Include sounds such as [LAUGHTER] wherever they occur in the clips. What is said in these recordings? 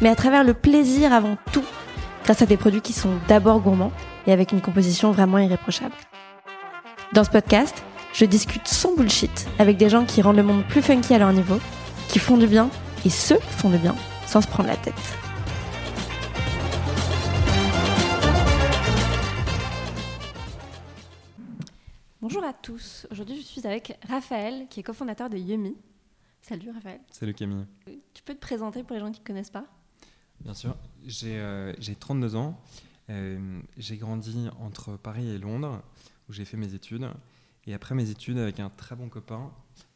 mais à travers le plaisir avant tout, grâce à des produits qui sont d'abord gourmands et avec une composition vraiment irréprochable. Dans ce podcast, je discute sans bullshit avec des gens qui rendent le monde plus funky à leur niveau, qui font du bien et ceux qui font du bien sans se prendre la tête. Bonjour à tous. Aujourd'hui, je suis avec Raphaël, qui est cofondateur de Yumi. Salut Raphaël. Salut Camille. Tu peux te présenter pour les gens qui ne connaissent pas? Bien sûr. J'ai 32 euh, ans. Euh, j'ai grandi entre Paris et Londres, où j'ai fait mes études. Et après mes études, avec un très bon copain,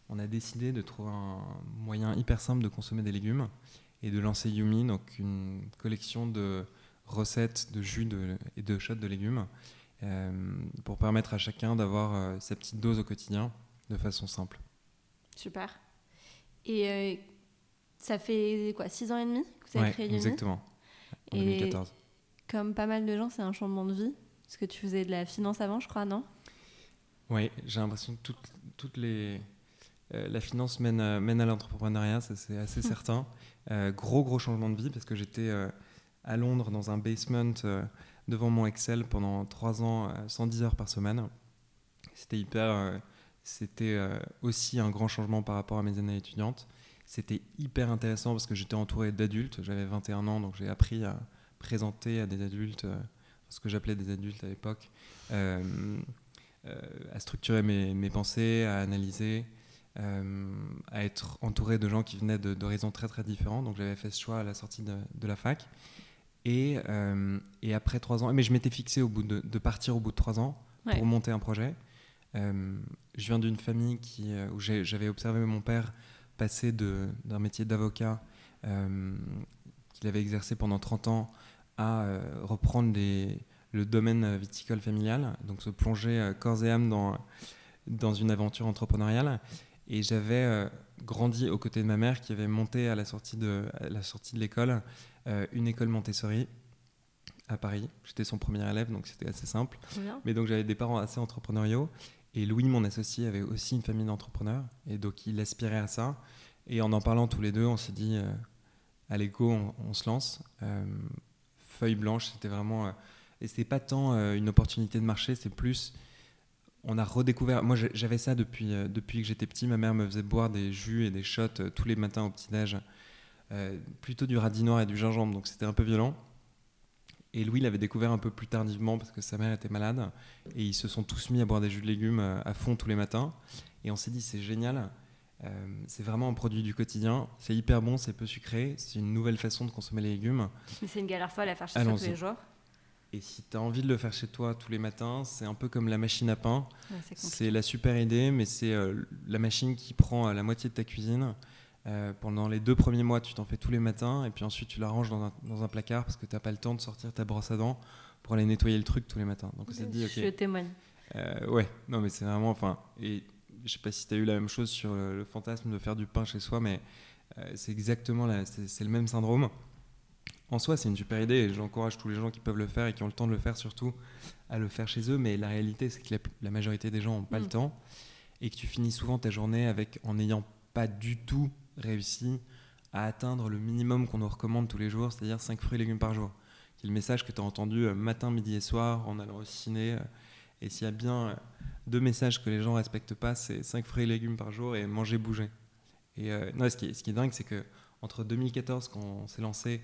on a décidé de trouver un moyen hyper simple de consommer des légumes et de lancer Yumi, donc une collection de recettes de jus et de shots de légumes euh, pour permettre à chacun d'avoir sa petite dose au quotidien de façon simple. Super. Et ça fait quoi, 6 ans et demi que vous avez créé Yumi Exactement. En 2014. Comme pas mal de gens, c'est un changement de vie. Parce que tu faisais de la finance avant, je crois, non? Oui, j'ai l'impression que toutes, les. Euh, la finance mène à, mène à l'entrepreneuriat, ça c'est assez hum. certain. Euh, gros, gros changement de vie parce que j'étais euh, à Londres dans un basement devant mon Excel pendant 3 ans, 110 heures par semaine. C'était hyper. C'était aussi un grand changement par rapport à mes années étudiantes. C'était hyper intéressant parce que j'étais entouré d'adultes. J'avais 21 ans, donc j'ai appris à présenter à des adultes, euh, ce que j'appelais des adultes à l'époque, euh, euh, à structurer mes, mes, pensées, à analyser, à être entouré de gens qui venaient d'horizons très très différents. Donc j'avais fait ce choix à la sortie de, de la fac. Et, et, après trois ans, mais je m'étais fixé au bout de, de, partir au bout de trois ans pour monter un projet. je viens d'une famille qui, où j'avais observé mon père passer d'un métier d'avocat euh, qu'il avait exercé pendant 30 ans à euh, reprendre le domaine viticole familial, donc se plonger euh, corps et âme dans, dans une aventure entrepreneuriale. Et j'avais grandi aux côtés de ma mère qui avait monté à la sortie de, la sortie de l'école une école Montessori à Paris. J'étais son premier élève, donc c'était assez simple. Mais donc j'avais des parents assez entrepreneuriaux. Et Louis, mon associé, avait aussi une famille d'entrepreneurs, et donc il aspirait à ça. Et en en parlant tous les deux, on s'est dit, euh, allez on, se lance. Euh, feuille blanche, c'était vraiment... Euh, et c'était pas tant une opportunité de marché, c'est plus... On a redécouvert... Moi, j'avais ça depuis, depuis que j'étais petit. Ma mère me faisait boire des jus et des shots tous les matins au petit-déj. plutôt du radis noir et du gingembre, donc c'était un peu violent. Et Louis l'avait découvert un peu plus tardivement parce que sa mère était malade. Et ils se sont tous mis à boire des jus de légumes euh, à fond tous les matins. Et on s'est dit, c'est génial. Euh, c'est vraiment un produit du quotidien. C'est hyper bon, c'est peu sucré. C'est une nouvelle façon de consommer les légumes. Mais c'est une galère folle à faire chez soi tous les jours. Et si tu as envie de le faire chez toi tous les matins, c'est un peu comme la machine à pain. c'est la super idée, mais c'est euh, la machine qui prend la moitié de ta cuisine euh, pendant les deux premiers mois, tu t'en fais tous les matins, et puis ensuite tu la ranges dans un, dans un placard parce que tu n'as pas le temps de sortir ta brosse à dents pour aller nettoyer le truc tous les matins. Donc c'est dit, ok. Je témoigne. Euh, ouais, non mais c'est vraiment, enfin, et je sais pas si tu as eu la même chose sur le, fantasme de faire du pain chez soi, mais euh, c'est exactement, c'est le même syndrome. En soi, c'est une super idée et j'encourage tous les gens qui peuvent le faire et qui ont le temps de le faire surtout à le faire chez eux. Mais la réalité, c'est que la, majorité des gens n'ont pas le mm. temps et que tu finis souvent ta journée avec en n'ayant pas du tout réussi à atteindre le minimum qu'on nous recommande tous les jours, c'est-à-dire 5 fruits et légumes par jour. C'est le message que tu as entendu euh, matin, midi et soir en allant au ciné. Euh, et s'il y a bien euh, deux messages que les gens respectent pas, c'est 5 fruits et légumes par jour et manger, bouger. Et non, ce, qui est, ce qui est dingue, c'est que entre 2014, quand on s'est lancé,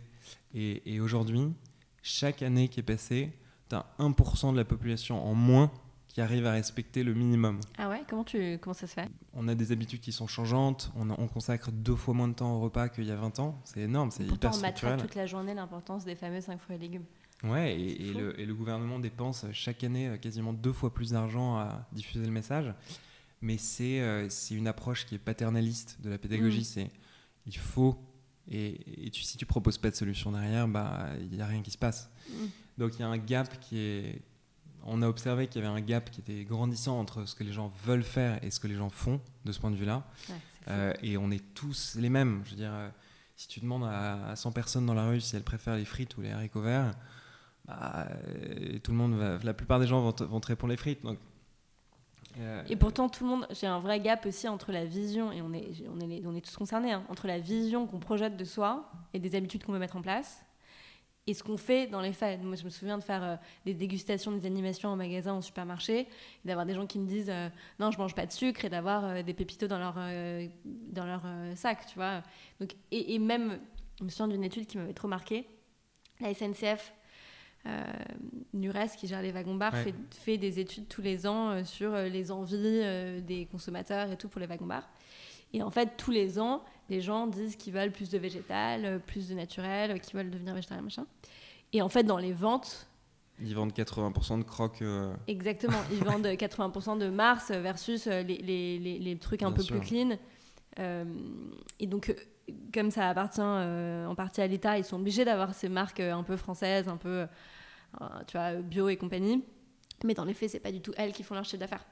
et, et aujourd'hui, chaque année qui est passée, tu as 1% de la population en moins qui arrive à respecter le minimum. Ah ouais comment, tu, comment ça se fait? On a des habitudes qui sont changeantes, on, on, consacre deux fois moins de temps au repas qu'il y a 20 ans, c'est énorme, c'est hyper structurel. on toute la journée l'importance des fameux 5 fruits et légumes. Ouais, et, le, et, le, gouvernement dépense chaque année euh, quasiment deux fois plus d'argent à diffuser le message. Mais c'est euh, une approche qui est paternaliste de la pédagogie. Mm. C'est il faut Et, tu, si tu proposes pas de solution derrière, bah il n'y a rien qui se passe. Mm. Donc il y a un gap qui est. On a observé qu'il y avait un gap qui était grandissant entre ce que les gens veulent faire et ce que les gens font de ce point de vue-là. Euh, et on est tous les mêmes. Je veux dire, euh, si tu demandes à, 100 personnes dans la rue si elles préfèrent les frites ou les haricots verts, bah, tout le monde, la plupart des gens vont te, vont te répondre les frites. Donc et pourtant, tout le monde, j'ai un vrai gap aussi entre la vision, et on est, on est, on est tous concernés, hein, entre la vision qu'on projette de soi et des habitudes qu'on veut mettre en place, et ce qu'on fait dans les faits. Moi, je me souviens de faire euh, des dégustations, des animations en magasin, en supermarché, et d'avoir des gens qui me disent euh, non, je mange pas de sucre, et d'avoir euh, des pépitos dans leur, dans leur sac, tu vois. Donc, et, et, même, je me souviens d'une étude qui m'avait trop marqué. La SNCF Nures, qui gère les wagons-bars, fait, des études tous les ans sur les envies des consommateurs et tout pour les wagons-bars. Et en fait, tous les ans, les gens disent qu'ils veulent plus de végétal, plus de naturel, qu'ils veulent devenir végétarien, machin. Et en fait, dans les ventes, ils vendent 80% de crocs. Exactement, ils vendent [LAUGHS] 80% de Mars versus les, les, les, trucs un peu plus clean. et donc, comme ça appartient en partie à l'État, ils sont obligés d'avoir ces marques un peu françaises, un peu euh, tu vois, bio et compagnie. Mais dans les faits, c'est pas du tout elles qui font leur chiffre d'affaires.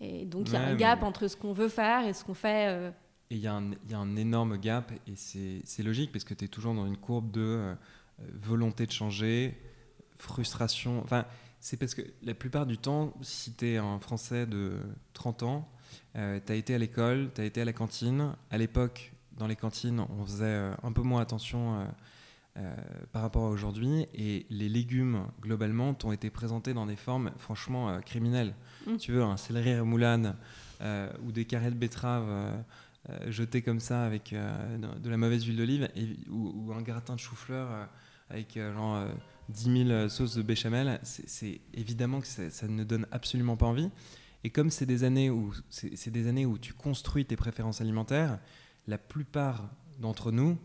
Et donc, il y a un gap entre ce qu'on veut faire et ce qu'on fait. Euh. Et il y, a un énorme gap, et c'est logique, parce que tu es toujours dans une courbe de euh, volonté de changer, frustration. Enfin, c'est parce que la plupart du temps, si tu es un Français de 30 ans, tu as été à l'école, tu as été à la cantine. À l'époque, dans les cantines, on faisait un peu moins attention euh, par rapport à aujourd'hui. Et les légumes, globalement, ont été présentés dans des formes franchement euh, criminelles. Mm. Tu veux, un céleri remoulade euh, ou des carrés de betterave jetés comme ça avec de la mauvaise huile d'olive ou, un gratin de chou-fleur avec genre 10 000 sauces de béchamel, c'est évidemment que ça ne donne absolument pas envie. Et comme c'est des années où c'est des années où tu construis tes préférences alimentaires, la plupart d'entre nous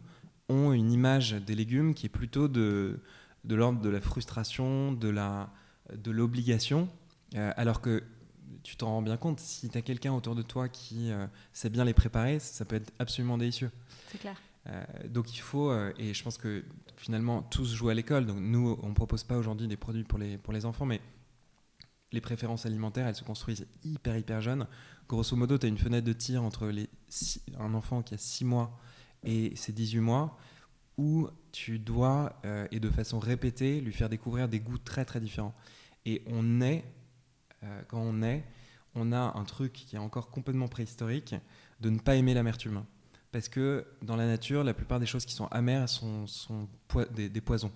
ont une image des légumes qui est plutôt de, de l'ordre de la frustration, de la de l'obligation, euh, alors que tu t'en rends bien compte, si tu as quelqu'un autour de toi qui euh, sait bien les préparer, ça peut être absolument délicieux. C'est clair. Euh, donc il faut, et je pense que finalement tout se joue à l'école, donc nous on ne propose pas aujourd'hui des produits pour les, pour les enfants, mais les préférences alimentaires, elles se construisent hyper hyper jeunes. Grosso modo, tu as une fenêtre de tir entre les un enfant qui a 6 mois et ces 18 mois où tu dois, euh, et de façon répétée, lui faire découvrir des goûts très très différents. Et on est, euh, quand on est, on a un truc qui est encore complètement préhistorique, de ne pas aimer l'amertume. Parce que dans la nature, la plupart des choses qui sont amères sont, sont des, poisons.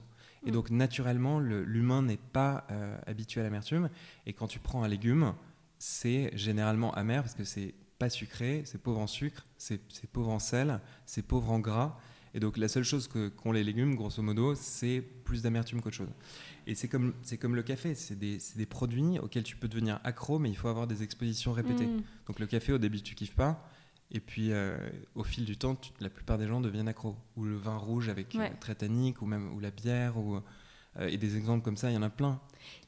Et mm. donc naturellement, l'humain n'est pas euh, habitué à l'amertume. Et quand tu prends un légume, c'est généralement amer parce que c'est pas sucré, c'est pauvre en sucre, c'est pauvre en sel, c'est pauvre en gras. Et donc la seule chose qu'ont les légumes, grosso modo, c'est plus d'amertume qu'autre chose. Et c'est comme, comme le café, c'est des, des, produits auxquels tu peux devenir accro, mais il faut avoir des expositions répétées. Mm. Donc le café, au début, tu kiffes pas. Et puis, euh, au fil du temps, la plupart des gens deviennent accros. Ou le vin rouge avec euh, très tannique, ou même ou la bière, ou, euh, et des exemples comme ça, il y en a plein.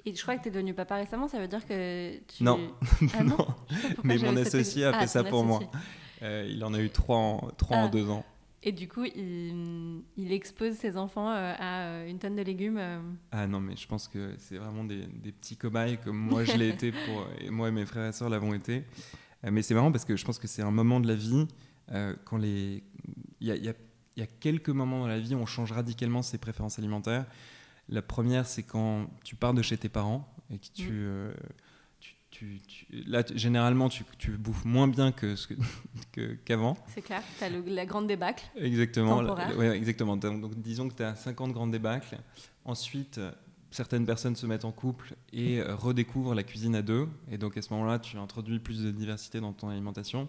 Et je crois que tu es devenu papa récemment, ça veut dire que tu... Non, ah [LAUGHS] non, mais mon associé a fait ah, ça pour moi. Euh, il en a eu trois en, trois en ah. deux ans. Et du coup, il, il expose ses enfants euh, à une tonne de légumes. Ah non, mais je pense que c'est vraiment des, des, petits cobayes comme moi je l'ai été, pour, [LAUGHS] et moi et mes frères et sœurs l'avons été. mais c'est marrant parce que je pense que c'est un moment de la vie quand les... Il y a, y, a, y a quelques moments dans la vie où on change radicalement ses préférences alimentaires. La première, c'est quand tu pars de chez tes parents et que tu. Mm. Euh, tu, là, généralement, tu, bouffes moins bien que [LAUGHS] qu'avant. C'est clair, tu as la grande débâcle. Exactement. ouais, exactement. Donc, disons que tu as 50 grandes débâcles. Ensuite, certaines personnes se mettent en couple et euh, redécouvrent la cuisine à deux. Et donc, à ce moment-là, tu introduis plus de diversité dans ton alimentation.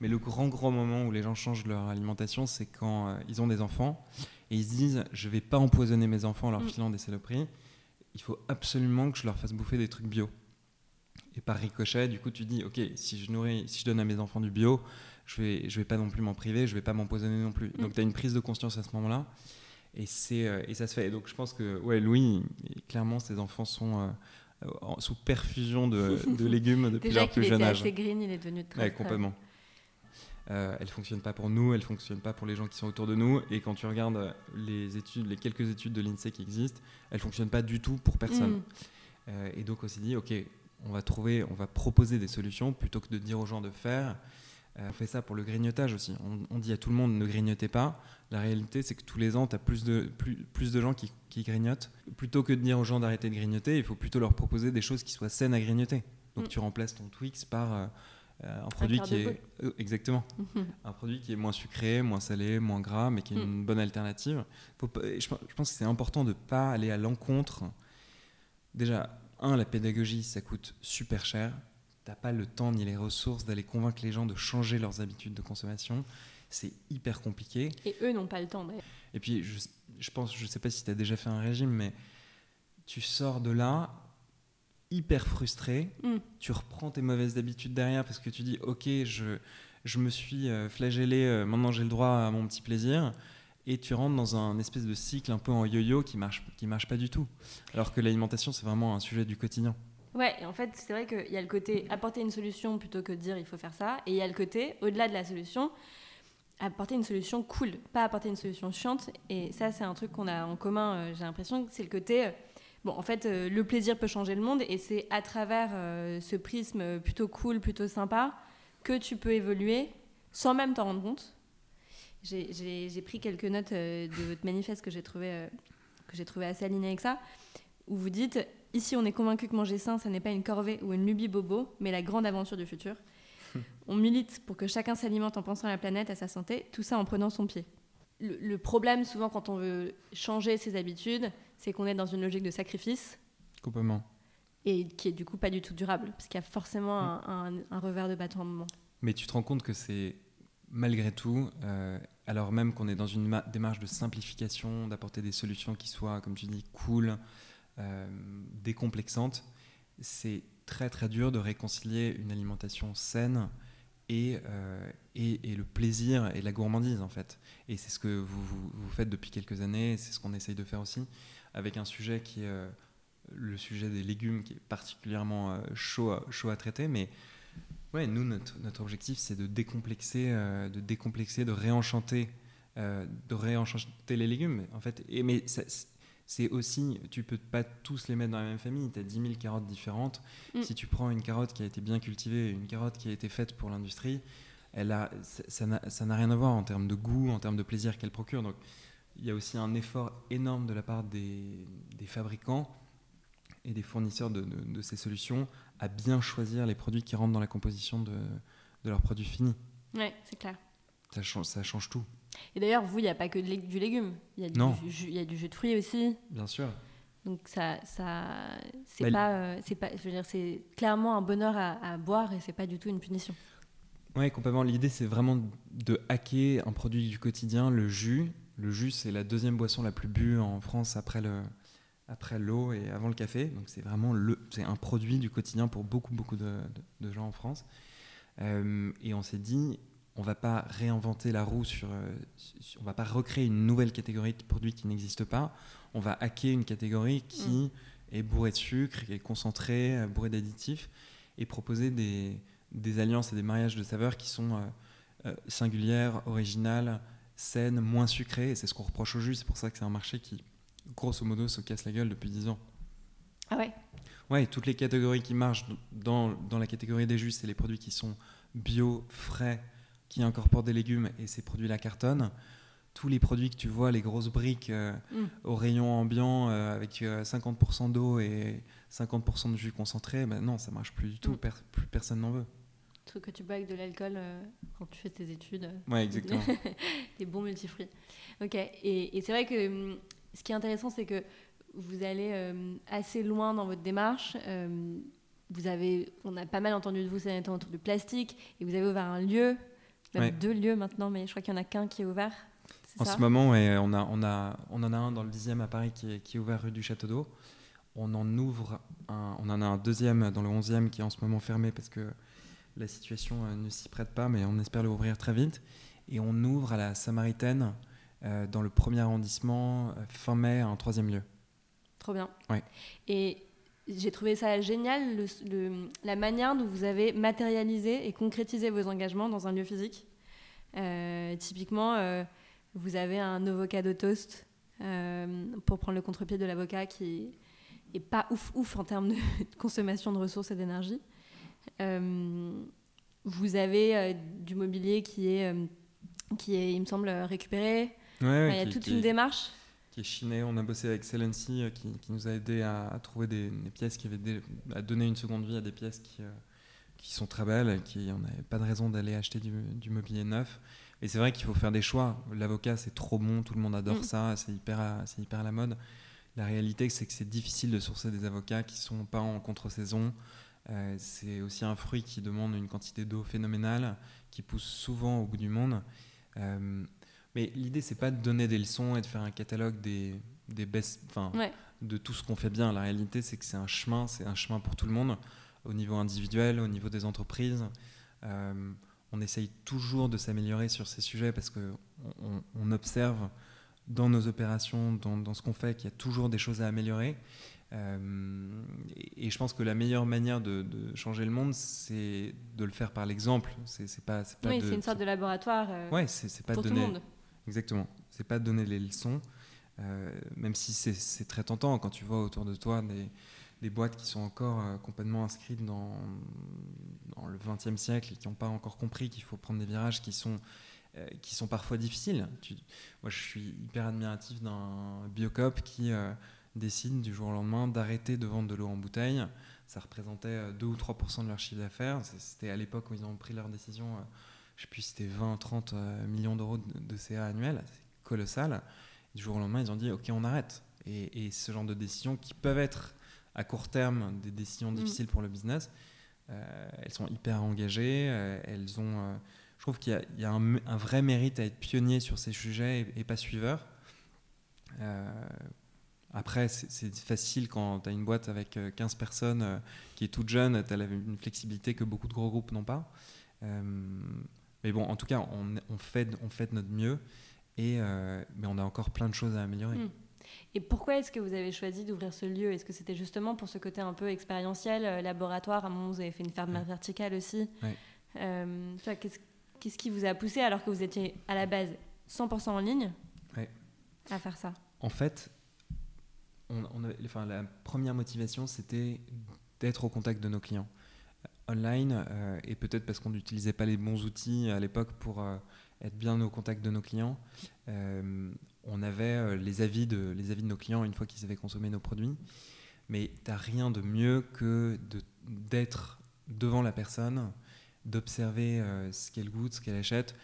Mais le grand, grand moment où les gens changent leur alimentation, c'est quand euh, ils ont des enfants et ils se disent je vais pas empoisonner mes enfants en leur mm. filant des saloperies. Il faut absolument que je leur fasse bouffer des trucs bio. Et par ricochet, du coup, tu dis ok, si je nourris, si je donne à mes enfants du bio, je vais, je vais pas non plus m'en priver, je vais pas m'empoisonner non plus. Mm. Donc tu as une prise de conscience à ce moment-là. Et, c'est, euh, et ça se fait. Et donc je pense que ouais, Louis, clairement, ses enfants sont euh, sous perfusion de, de [LAUGHS] légumes depuis leur plus jeune âge. Déjà qu'il était assez green, il est devenu très. complètement. Euh, elle fonctionne pas pour nous, elle fonctionne pas pour les gens qui sont autour de nous. Et quand tu regardes les études, les quelques études de l'INSEE qui existent, elles fonctionnent pas du tout pour personne. Mm. Euh, et donc on s'est dit, ok, on va trouver, on va proposer des solutions plutôt que de dire aux gens de faire. Euh, on fait ça pour le grignotage aussi. On, on dit à tout le monde ne grignotez pas. La réalité, c'est que tous les ans, tu as plus de, plus, plus de gens qui, qui grignotent. Plutôt que de dire aux gens d'arrêter de grignoter, il faut plutôt leur proposer des choses qui soient saines à grignoter. Donc Mm. tu remplaces ton Twix par euh, un produit qui est euh, exactement [LAUGHS] un produit qui est moins sucré, moins salé, moins gras, mais qui est Mm. une bonne alternative. Faut pas- et je, pe- je pense que c'est important de ne pas aller à l'encontre. Déjà, un, la pédagogie, ça coûte super cher. T'as pas le temps ni les ressources d'aller convaincre les gens de changer leurs habitudes de consommation. C'est hyper compliqué. Et eux n'ont pas le temps d'ailleurs. Et puis, je, je pense, je sais pas si tu as déjà fait un régime, mais tu sors de là hyper frustré. Mm. Tu reprends tes mauvaises habitudes derrière parce que tu dis, ok, je, je me suis euh, flagellé, euh, maintenant j'ai le droit à mon petit plaisir. Et tu rentres dans un espèce de cycle un peu en yo-yo qui marche, qui marche pas du tout. Alors que l'alimentation, c'est vraiment un sujet du quotidien. Ouais, et en fait, c'est vrai qu'il y a le côté apporter une solution plutôt que dire il faut faire ça. Et il y a le côté, au-delà de la solution, apporter une solution cool, pas apporter une solution chiante. Et ça, c'est un truc qu'on a en commun, euh, j'ai l'impression, que c'est le côté. euh, bon, en fait, euh, le plaisir peut changer le monde. Et c'est à travers euh, ce prisme plutôt cool, plutôt sympa, que tu peux évoluer sans même t'en rendre compte. J'ai- pris quelques notes euh, de votre manifeste que j'ai trouvé, euh, que j'ai trouvé assez aligné avec ça, où vous dites Ici, on est convaincu que manger sain, ça n'est pas une corvée ou une lubie bobo, mais la grande aventure du futur. [LAUGHS] on milite pour que chacun s'alimente en pensant à la planète, à sa santé, tout ça en prenant son pied. Le, le problème, souvent, quand on veut changer ses habitudes, c'est qu'on est dans une logique de sacrifice Complètement. et qui est du coup pas du tout durable, parce qu'il y a forcément un, un- un revers de bâton à un moment. Mais tu te rends compte que c'est malgré tout, euh, alors même qu'on est dans une ma- démarche de simplification, d'apporter des solutions qui soient, comme tu dis, cool, euh, décomplexantes, c'est très très dur de réconcilier une alimentation saine et, euh, et, et le plaisir et la gourmandise en fait. Et c'est ce que vous, vous, faites depuis quelques années, c'est ce qu'on essaye de faire aussi, avec un sujet qui est euh, le sujet des légumes, qui est particulièrement euh, chaud, à, chaud à traiter, mais Ouais, nous, notre, objectif, c'est de décomplexer, de décomplexer, de réenchanter, de réenchanter les légumes. En fait, mais c'est aussi, tu peux pas tous les mettre dans la même famille. Tu as 10 000 carottes différentes. Mm. Si tu prends une carotte qui a été bien cultivée, une carotte qui a été faite pour l'industrie, elle a, ça- n'a rien à voir en termes de goût, en termes de plaisir qu'elle procure. Donc, il y a aussi un effort énorme de la part des, des fabricants et des fournisseurs de, de- de ces solutions à bien choisir les produits qui rentrent dans la composition de, de leurs produits finis. Ouais, c'est clair. Ça change, ça change tout, Et d'ailleurs, vous, il n'y a pas que de du légume, il y, a du jus- il y a du jus de fruits aussi. bien sûr. Donc ça, ça, c'est Bah, pas, euh, c'est pas, je veux dire, c'est clairement un bonheur à, à boire et c'est pas du tout une punition. Oui, complètement. L'idée, c'est vraiment de hacker un produit du quotidien, le jus. Le jus, c'est la deuxième boisson la plus bue en France après le après l'eau et avant le café. Donc c'est vraiment le, c'est un produit du quotidien pour beaucoup beaucoup de, de- de gens en France. Euh, et on s'est dit, on va pas réinventer la roue sur, euh, on va pas recréer une nouvelle catégorie de produits qui n'existe pas. On va hacker une catégorie qui est bourrée de sucre, qui est concentrée, euh, bourrée d'additifs, et proposer des, des alliances et des mariages de saveurs qui sont euh, euh, singulières, originales, saines, moins sucrées. Et c'est ce qu'on reproche au jus. C'est pour ça que c'est un marché qui, grosso modo, se casse la gueule depuis 10 ans. Ah ouais? Ouais, toutes les catégories qui marchent dans, dans la catégorie des jus, c'est les produits qui sont bio, frais, qui incorporent des légumes et ces produits-là cartonnent. Tous les produits que tu vois, les grosses briques euh, Mm. au rayon ambiant euh, avec euh, 50% d'eau et 50% de jus concentré, ben non, ça marche plus du tout. Mm. Per- plus personne n'en veut. Truc que tu bois avec de l'alcool euh, quand tu fais tes études. euh, Ouais, [LAUGHS] exactement. [LAUGHS] des bons multifruits. Ok. Et, et c'est vrai que hum, ce qui est intéressant, c'est que vous allez euh, assez loin dans votre démarche. Euh, vous avez, on a pas mal entendu de vous ces derniers temps autour du plastique, et vous avez ouvert un lieu, même Ouais. deux lieux maintenant, mais je crois qu'il y en a qu'un qui est ouvert. En ça ce moment, ouais, on, a, on, a, on en a un dans le 10e à Paris qui est, qui est ouvert rue du Château d'Eau. On en ouvre un, on en a un deuxième dans le 11e qui est en ce moment fermé parce que la situation euh, ne s'y prête pas, mais on espère l'ouvrir très vite. Et on ouvre à la Samaritaine euh, dans le premier arrondissement euh, fin mai un troisième lieu. Trop bien. Ouais. Et j'ai trouvé ça génial, le- le- la manière dont vous avez matérialisé et concrétisé vos engagements dans un lieu physique. typiquement, vous avez un avocado toast pour prendre le contre-pied de l'avocat qui est pas ouf ouf en termes de [LAUGHS] consommation de ressources et d'énergie. vous avez du mobilier qui est, qui est, il me semble, récupéré. il y a toute une démarche qui est chiné. On a bossé avec Celency euh, qui, qui, nous a aidé à, trouver des, pièces qui avaient à donner une seconde vie à des pièces qui, euh, qui sont très belles et qui on n'avait pas de raison d'aller acheter du, mobilier neuf. Et c'est vrai qu'il faut faire des choix. L'avocat, c'est trop bon, tout le monde adore mm. ça, c'est hyper, c'est hyper à la mode. La réalité, c'est que c'est difficile de sourcer des avocats qui sont pas en contre-saison. Euh, c'est aussi un fruit qui demande une quantité d'eau phénoménale, qui pousse souvent au bout du monde. Mais l'idée, c'est pas de donner des leçons et de faire un catalogue des, des best, enfin, de tout ce qu'on fait bien. La réalité, c'est que c'est un chemin, c'est un chemin pour tout le monde, au niveau individuel, au niveau des entreprises. Euh, on essaye toujours de s'améliorer sur ces sujets parce que on, observe dans nos opérations, dans, dans ce qu'on fait, qu'il y a toujours des choses à améliorer. Euh, et, je pense que la meilleure manière de, changer le monde, c'est de le faire par l'exemple. C'est pas, pas oui, c'est une sorte de laboratoire. Euh, ouais, c'est pas pour donner, tout le monde. Exactement. C'est pas donner les leçons, euh, même si c'est très tentant quand tu vois autour de toi des, boîtes qui sont encore euh, complètement inscrites dans, dans le XXe siècle et qui n'ont pas encore compris qu'il faut prendre des virages qui sont, euh, qui sont parfois difficiles. moi, je suis hyper admiratif d'un biocop qui décide du jour au lendemain d'arrêter de vendre de l'eau en bouteille. Ça représentait 2 ou 3% de leur chiffre d'affaires. C'était à l'époque où ils ont pris leur décision je sais plus si c'était 20, 30 euh, millions d'euros de, CA annuel, c'est colossal. du jour au lendemain, ils ont dit, OK, on arrête. Et, ce genre de décisions qui peuvent être à court terme des décisions mm. difficiles pour le business, euh, elles sont hyper engagées, euh, elles ont... je trouve qu'il y a, un, vrai mérite à être pionnier sur ces sujets et, pas suiveur. Après, c'est facile quand tu as une boîte avec 15 personnes qui est toute jeune, tu as une flexibilité que beaucoup de gros groupes n'ont pas. Mais bon, en tout cas, on, fait, on fait de notre mieux, et, euh, mais on a encore plein de choses à améliorer. Hmm. Et pourquoi est-ce que vous avez choisi d'ouvrir ce lieu? Est-ce que c'était justement pour ce côté un peu expérientiel, euh, laboratoire? À un moment, vous avez fait une ferme verticale aussi. Euh, qu'est-ce, qui vous a poussé, alors que vous étiez à la base 100% en ligne, à faire ça? En fait, on, enfin, la première motivation, c'était d'être au contact de nos clients online euh, et peut-être parce qu'on n'utilisait pas les bons outils à l'époque pour euh, être bien au contact de nos clients. Euh, on avait les, avis de, les avis de nos clients une fois qu'ils avaient consommé nos produits. Mais tu n'as rien de mieux que d'être devant la personne, d'observer ce qu'elle goûte, ce qu'elle achète.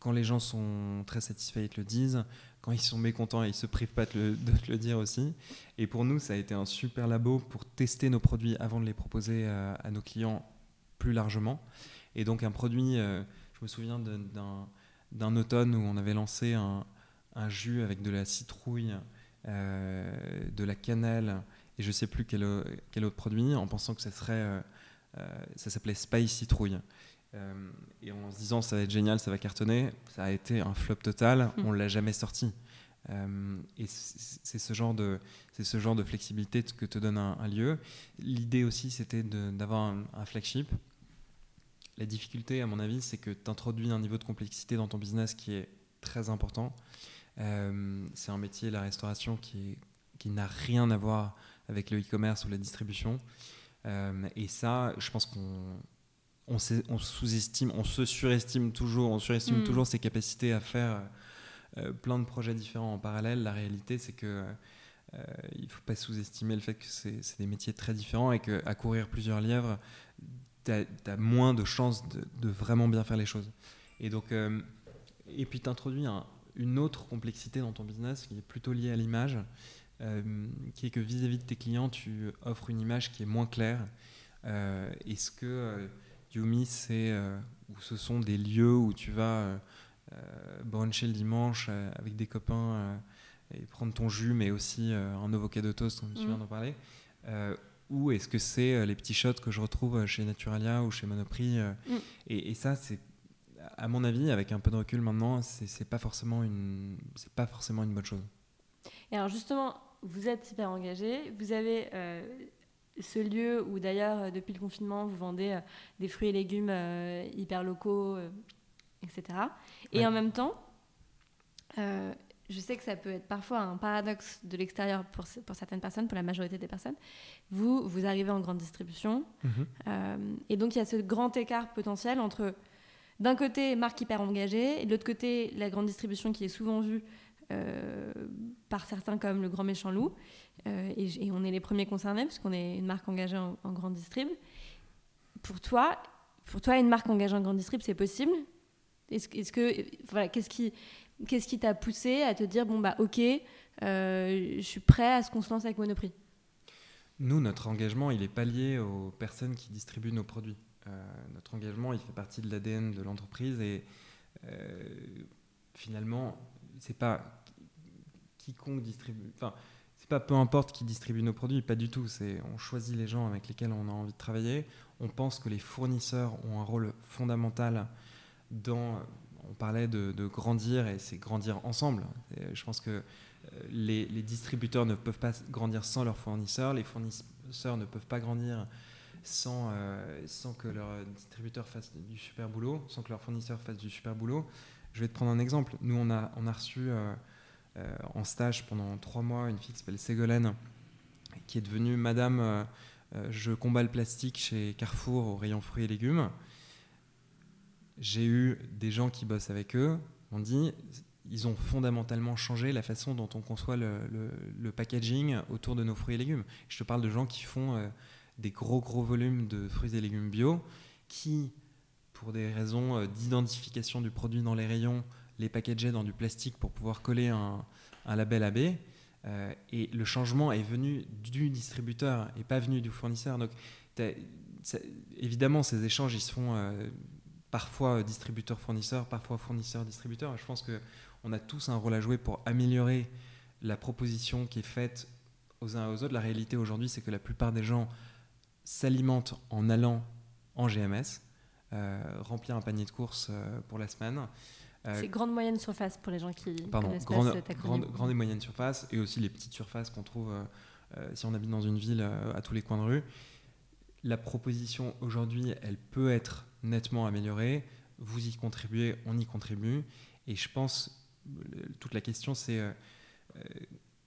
Quand les gens sont très satisfaits, ils te le disent. Quand ils sont mécontents, ils ne se privent pas de, de te le dire aussi. Et pour nous, ça a été un super labo pour tester nos produits avant de les proposer à nos clients plus largement. Et donc un produit, euh, je me souviens d'un automne où on avait lancé un, jus avec de la citrouille, euh, de la cannelle et je sais plus quel, quel, autre produit, en pensant que ça serait, euh, ça s'appelait Spice Citrouille. et en se disant ça va être génial, ça va cartonner, ça a été un flop total, mmh. on l'a jamais sorti. et c'est ce genre de c'est ce genre de flexibilité que te donne un, lieu. L'idée aussi c'était d'avoir un, flagship la difficulté, à mon avis, c'est que tu introduis un niveau de complexité dans ton business qui est très important. Euh, c'est un métier, la restauration, qui, qui n'a rien à voir avec le e-commerce ou la distribution. Euh, et ça, je pense qu'on on, sous-estime, on se surestime toujours, on surestime mm. toujours ses capacités à faire euh, plein de projets différents en parallèle. La réalité, c'est que il ne faut pas sous-estimer le fait que c'est des métiers très différents et qu'à courir plusieurs lièvres, tu as, moins de chances de, vraiment bien faire les choses. Et, donc, euh, et puis tu introduis une autre complexité dans ton business qui est plutôt liée à l'image, euh, qui est que vis-à-vis de tes clients, tu offres une image qui est moins claire. Euh, Est-ce que Yumi, c'est où ce sont des lieux où tu vas bruncher le dimanche avec des copains et prendre ton jus, mais aussi un avocado toast, on vient mmh. d'en parler ou est-ce que c'est euh, les petits shots que je retrouve euh, chez Naturalia ou chez Monoprix euh, mm. et, ça, c'est à mon avis, avec un peu de recul maintenant, c'est pas forcément une, c'est pas forcément une bonne chose. Et alors justement, vous êtes hyper engagé, vous avez ce lieu où d'ailleurs depuis le confinement vous vendez des fruits et légumes hyper locaux etc. Et en même temps, je sais que ça peut être parfois un paradoxe de l'extérieur pour, pour, certaines personnes, pour la majorité des personnes. Vous, vous arrivez en grande distribution. Mhm. Euh, et donc, il y a ce grand écart potentiel entre, d'un côté, marque hyper engagée, et de l'autre côté, la grande distribution qui est souvent vue euh, par certains comme le grand méchant loup. Euh, et, on est les premiers concernés, puisqu'on est une marque engagée en, grande distrib. Pour toi, pour toi, une marque engagée en grande distrib, c'est possible? Est-ce est que, voilà, qu'est-ce qui Qu'est-ce qui t'a poussé à te dire, bon, bah ok, euh, je suis prêt à ce qu'on se lance avec Monoprix? Nous, notre engagement, il est pas lié aux personnes qui distribuent nos produits. Euh, notre engagement, il fait partie de l'ADN de l'entreprise et euh, finalement, c'est pas quiconque distribue. Enfin, c'est pas peu importe qui distribue nos produits, pas du tout. On choisit les gens avec lesquels on a envie de travailler. On pense que les fournisseurs ont un rôle fondamental dans on parlait de, grandir et c'est grandir ensemble. je pense que euh, les, distributeurs ne peuvent pas grandir sans leurs fournisseurs, les fournisseurs ne peuvent pas grandir sans, euh, sans que leurs distributeurs fassent du super boulot, sans que leurs fournisseurs fassent du super boulot. Je vais te prendre un exemple. Nous, on a, on a reçu euh, en stage pendant trois mois une fille qui s'appelle Ségolène, qui est devenue Madame Je combats le plastique chez Carrefour au rayon fruits et légumes j'ai eu des gens qui bossent avec eux, on dit, ils ont fondamentalement changé la façon dont on conçoit le, packaging autour de nos fruits et légumes. Je te parle de gens qui font euh, des gros gros volumes de fruits et légumes bio, qui, pour des raisons euh, d'identification du produit dans les rayons, les packageaient dans du plastique pour pouvoir coller un, label AB. Euh, et le changement est venu du distributeur et pas venu du fournisseur. Donc, évidemment, ces échanges, ils se font parfois distributeur-fournisseur, parfois fournisseur-distributeur. Je pense qu'on a tous un rôle à jouer pour améliorer la proposition qui est faite aux uns et aux autres. La réalité aujourd'hui, c'est que la plupart des gens s'alimentent en allant en GMS, euh, remplir un panier de courses euh, pour la semaine. Euh, c'est grande moyenne surface pour les gens qui pardon, connaissent grande, pas grande, grande, et moyenne surface, et aussi les petites surfaces qu'on trouve si on habite dans une ville à tous les coins de rue. La proposition aujourd'hui, elle peut être nettement amélioré. Vous y contribuez, on y contribue. Et je pense, toute la question, c'est euh, euh,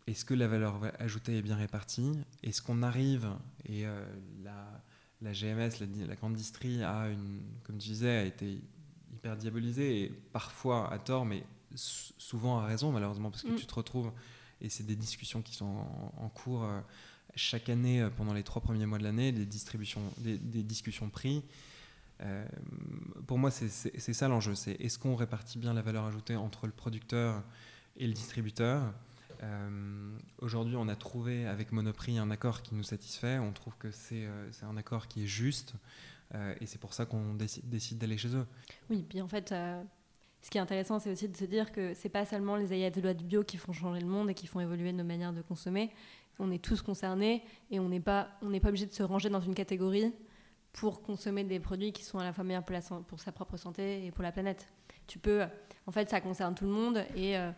est-ce que la valeur ajoutée est bien répartie? Est-ce qu'on arrive, et euh, la, la, GMS, la, grande distrie, a une, comme tu disais, a été hyper diabolisée, et parfois à tort, mais souvent à raison, malheureusement, parce que mm. tu te retrouves, et c'est des discussions qui sont en, cours chaque année pendant les trois premiers mois de l'année, des, distributions, des, des discussions prix. Euh, pour moi, c'est ça l'enjeu. C'est est-ce qu'on répartit bien la valeur ajoutée entre le producteur et le distributeur? Euh, Aujourd'hui, on a trouvé avec Monoprix un accord qui nous satisfait. On trouve que c'est euh, un accord qui est juste. et c'est pour ça qu'on décide, d'aller chez eux. Oui, puis en fait, ce qui est intéressant, c'est aussi de se dire que c'est pas seulement les ayats de loi du bio qui font changer le monde et qui font évoluer nos manières de consommer. On est tous concernés et on n'est pas, pas obligé de se ranger dans une catégorie pour consommer des produits qui sont à la fois meilleurs pour, sa propre santé et pour la planète. Tu peux, en fait, ça concerne tout le monde et, euh,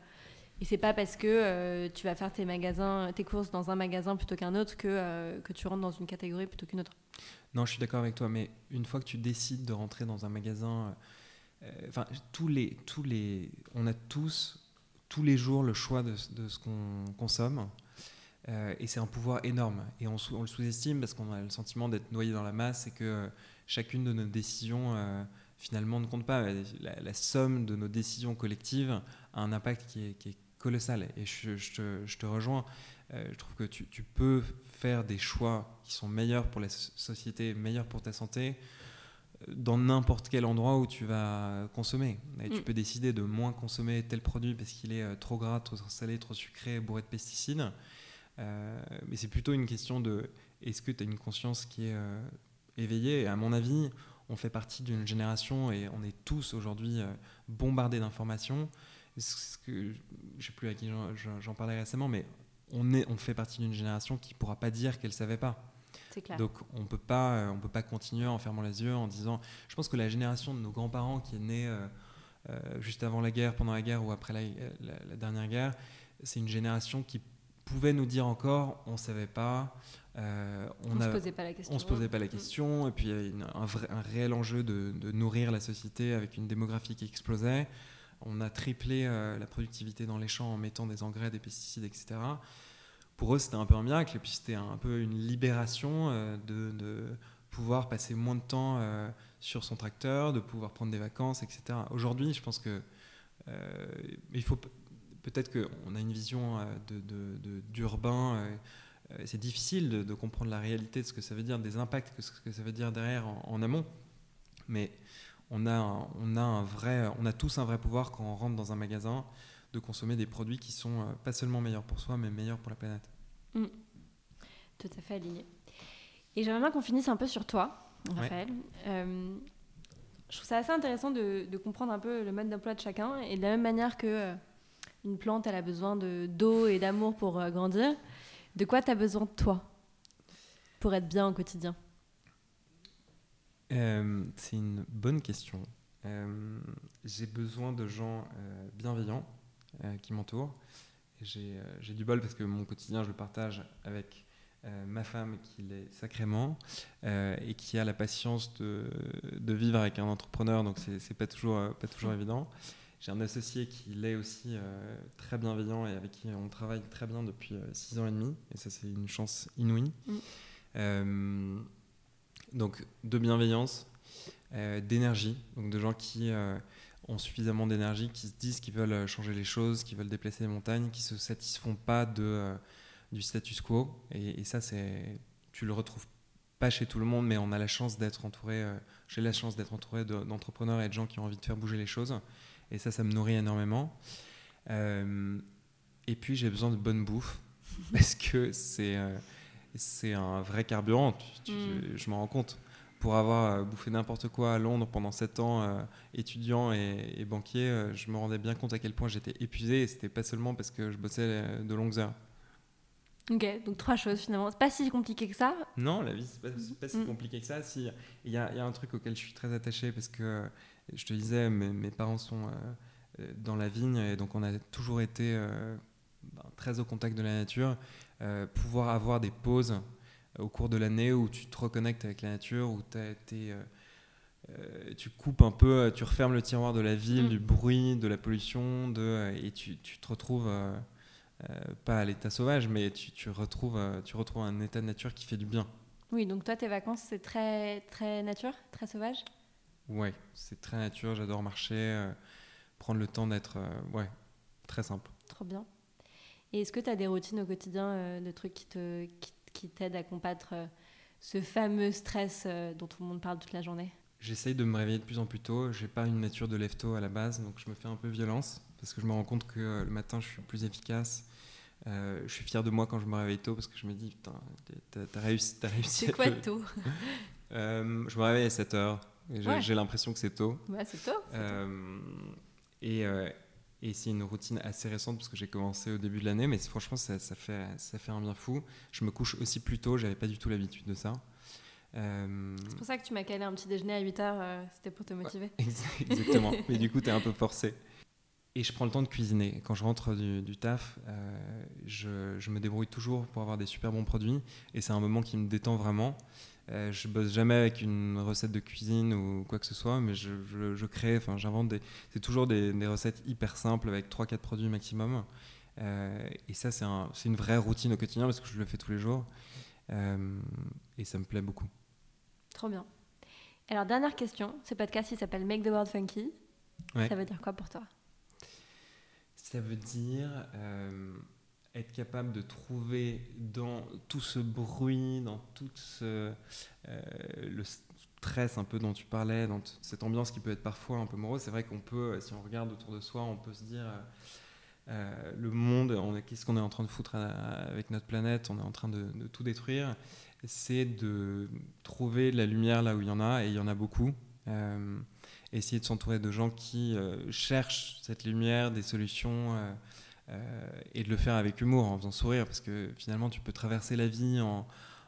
et c'est pas parce que euh, tu vas faire tes magasins, tes courses dans un magasin plutôt qu'un autre que, euh, que tu rentres dans une catégorie plutôt qu'une autre. Non, je suis d'accord avec toi, mais une fois que tu décides de rentrer dans un magasin, enfin, tous les, tous les, on a tous tous les jours le choix de, de ce qu'on consomme. Euh, et c'est un pouvoir énorme. Et on, le sous-estime parce qu'on a le sentiment d'être noyé dans la masse et que euh, chacune de nos décisions, euh, finalement, ne compte pas. La, somme de nos décisions collectives a un impact qui est, colossal. Et je, te, rejoins. je trouve que tu, peux faire des choix qui sont meilleurs pour la société, meilleurs pour ta santé, dans n'importe quel endroit où tu vas consommer. Et tu mm. peux décider de moins consommer tel produit parce qu'il est trop gras, trop salé, trop sucré, bourré de pesticides. Euh, mais c'est plutôt une question de est-ce que tu as une conscience qui est euh, éveillée? Et à mon avis, on fait partie d'une génération et on est tous aujourd'hui euh, bombardés d'informations. Ce que, je ne sais plus à qui j'en parlais récemment, mais on, est, on fait partie d'une génération qui ne pourra pas dire qu'elle ne savait pas. Clair. Donc on peut pas, on peut pas continuer en fermant les yeux en disant. Je pense que la génération de nos grands-parents qui est née juste avant la guerre, pendant la guerre ou après la, la dernière guerre, c'est une génération qui pouvait nous dire encore, on ne savait pas. on ne se posait pas la question. On se posait pas la question. Et puis il y avait un, vrai, un, réel enjeu de, de, nourrir la société avec une démographie qui explosait. On a triplé la productivité dans les champs en mettant des engrais, des pesticides, etc pour eux, c'était un peu un miracle. Et puis, c'était un peu une libération euh, de, pouvoir passer moins de temps euh, sur son tracteur, de pouvoir prendre des vacances, etc. Aujourd'hui, je pense que euh, il faut peut-être qu'on a une vision d'urbain. De, c'est difficile de, comprendre la réalité de ce que ça veut dire, des impacts, que ce que ça veut dire derrière en, amont. Mais on a, on a un vrai, on a tous un vrai pouvoir quand on rentre dans un magasin de consommer des produits qui sont euh, pas seulement meilleurs pour soi, mais meilleurs pour la planète. Mm. Tout à fait aligné. Et j'aimerais bien qu'on finisse un peu sur toi, Raphaël. Euh, je trouve ça assez intéressant de, comprendre un peu le mode d'emploi de chacun. Et de la même manière que euh, une plante, elle a besoin d'eau et d'amour pour grandir, de quoi tu as besoin toi pour être bien au quotidien? C'est une bonne question. J'ai besoin de gens bienveillants euh, qui m'entourent. Euh, j'ai du bol parce que mon quotidien, je le partage avec euh, ma femme qui l'est sacrément et qui a la patience de, de, vivre avec un entrepreneur, donc c'est pas toujours, pas toujours évident. J'ai un associé qui l'est aussi très bienveillant et avec qui on travaille très bien depuis six ans et demi, et ça c'est une chance inouïe. Mm. donc de bienveillance, d'énergie, donc de gens qui ont suffisamment d'énergie, qui se disent qu'ils veulent euh, changer les choses, qui veulent déplacer les montagnes, qui se satisfont pas de, euh, du status quo. Et, ça, c'est, tu le retrouves pas chez tout le monde, mais on a la chance d'être entouré. Euh, j'ai la chance d'être entouré d'entrepreneurs et de gens qui ont envie de faire bouger les choses. Et ça, ça me nourrit énormément. et puis, j'ai besoin de bonne bouffe [LAUGHS] parce que c'est c'est un vrai carburant. Mm. Je m'en rends compte pour avoir euh, bouffé n'importe quoi à Londres pendant 7 ans, euh, étudiant et, banquier, euh, je me rendais bien compte à quel point j'étais épuisé et c'était pas seulement parce que je bossais de longues heures. Ok, donc trois choses finalement. C'est pas si compliqué que ça Non, la vie, c'est pas, pas si mm. compliqué que ça. Il si, y, a, y, a un truc auquel je suis très attaché parce que, je te disais, mes, mes parents sont dans la vigne et donc on a toujours été ben, très au contact de la nature. pouvoir avoir des pauses au cours de l'année où tu te reconnectes avec la nature, où as été, euh, euh, tu coupes un peu, tu refermes le tiroir de la ville, mm. du bruit, de la pollution, de, euh, et tu, tu, te retrouves, pas à l'état sauvage, mais tu, tu, retrouves, tu retrouves un état de nature qui fait du bien. Oui, donc toi, tes vacances, c'est très, très nature, très sauvage? Ouais, c'est très nature, j'adore marcher, prendre le temps d'être, ouais, très simple. Trop bien. Et est-ce que tu as des routines au quotidien de trucs qui te, qui qui t'aide à combattre euh, ce fameux stress euh, dont tout le monde parle toute la journée? J'essaye de me réveiller de plus en plus tôt. J'ai pas une nature de lève-tôt à la base, donc je me fais un peu violence parce que je me rends compte que euh, le matin je suis plus efficace. je suis fier de moi quand je me réveille tôt parce que je me dis, putain, t'as réussi. As réussi c'est quoi tôt? [LAUGHS] Je me réveille à 7 heures. J'ai l'impression que c'est tôt. Ouais, c'est tôt. et, et c'est une routine assez récente parce que j'ai commencé au début de l'année, mais franchement, ça, ça, fait, ça fait un bien fou. Je me couche aussi plus tôt, j'avais pas du tout l'habitude de ça. Euh, c'est pour ça que tu m'as calé un petit déjeuner à 8h, euh, c'était pour te motiver. [LAUGHS] exactement, mais du coup, tu es un peu forcé. Et je prends le temps de cuisiner. Quand je rentre du, taf, euh, je, je, me débrouille toujours pour avoir des super bons produits. Et c'est un moment qui me détend vraiment. Euh, je bosse jamais avec une recette de cuisine ou quoi que ce soit, mais je, je, crée, enfin j'invente des. C'est toujours des, des, recettes hyper simples avec 3-4 produits maximum. Euh, et ça, c'est un, une vraie routine au quotidien parce que je le fais tous les jours. Euh, et ça me plaît beaucoup. Trop bien. Alors, dernière question. Ce podcast, il s'appelle Make the World Funky. Ça veut dire quoi pour toi? Ça veut dire être capable de trouver dans tout ce bruit, dans tout ce, euh, le stress un peu dont tu parlais, dans cette ambiance qui peut être parfois un peu morose, c'est vrai qu'on peut, si on regarde autour de soi, on peut se dire euh, euh, le monde, qu'est-ce qu'on est en train de foutre avec notre planète, on est en train de, tout détruire. C'est de trouver la lumière là où il y en a, et il y en a beaucoup. essayer de s'entourer de gens qui cherchent cette lumière, des solutions euh, et de le faire avec humour, en faisant sourire, parce que finalement, tu peux traverser la vie en,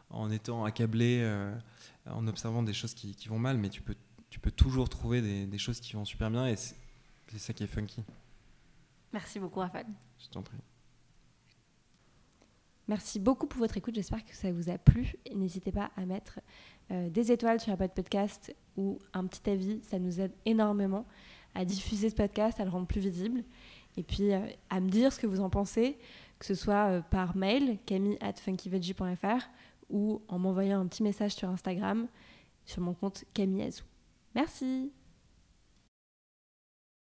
en étant accablé, euh, en observant des choses qui, qui, vont mal, mais tu peux, tu peux toujours trouver des, des choses qui vont super bien, et c'est ça qui est funky. Merci beaucoup, Raphaël. Je t'en prie. Merci beaucoup pour votre écoute. J'espère que ça vous a plu. N'hésitez pas à mettre euh, des étoiles sur Apple Podcast ou un petit avis. Ça nous aide énormément à diffuser ce podcast, à le rendre plus visible. Et puis euh, à me dire ce que vous en pensez, que ce soit euh, par mail, camille at funkyveggie.fr ou en m'envoyant un petit message sur Instagram sur mon compte Camille Azou. Merci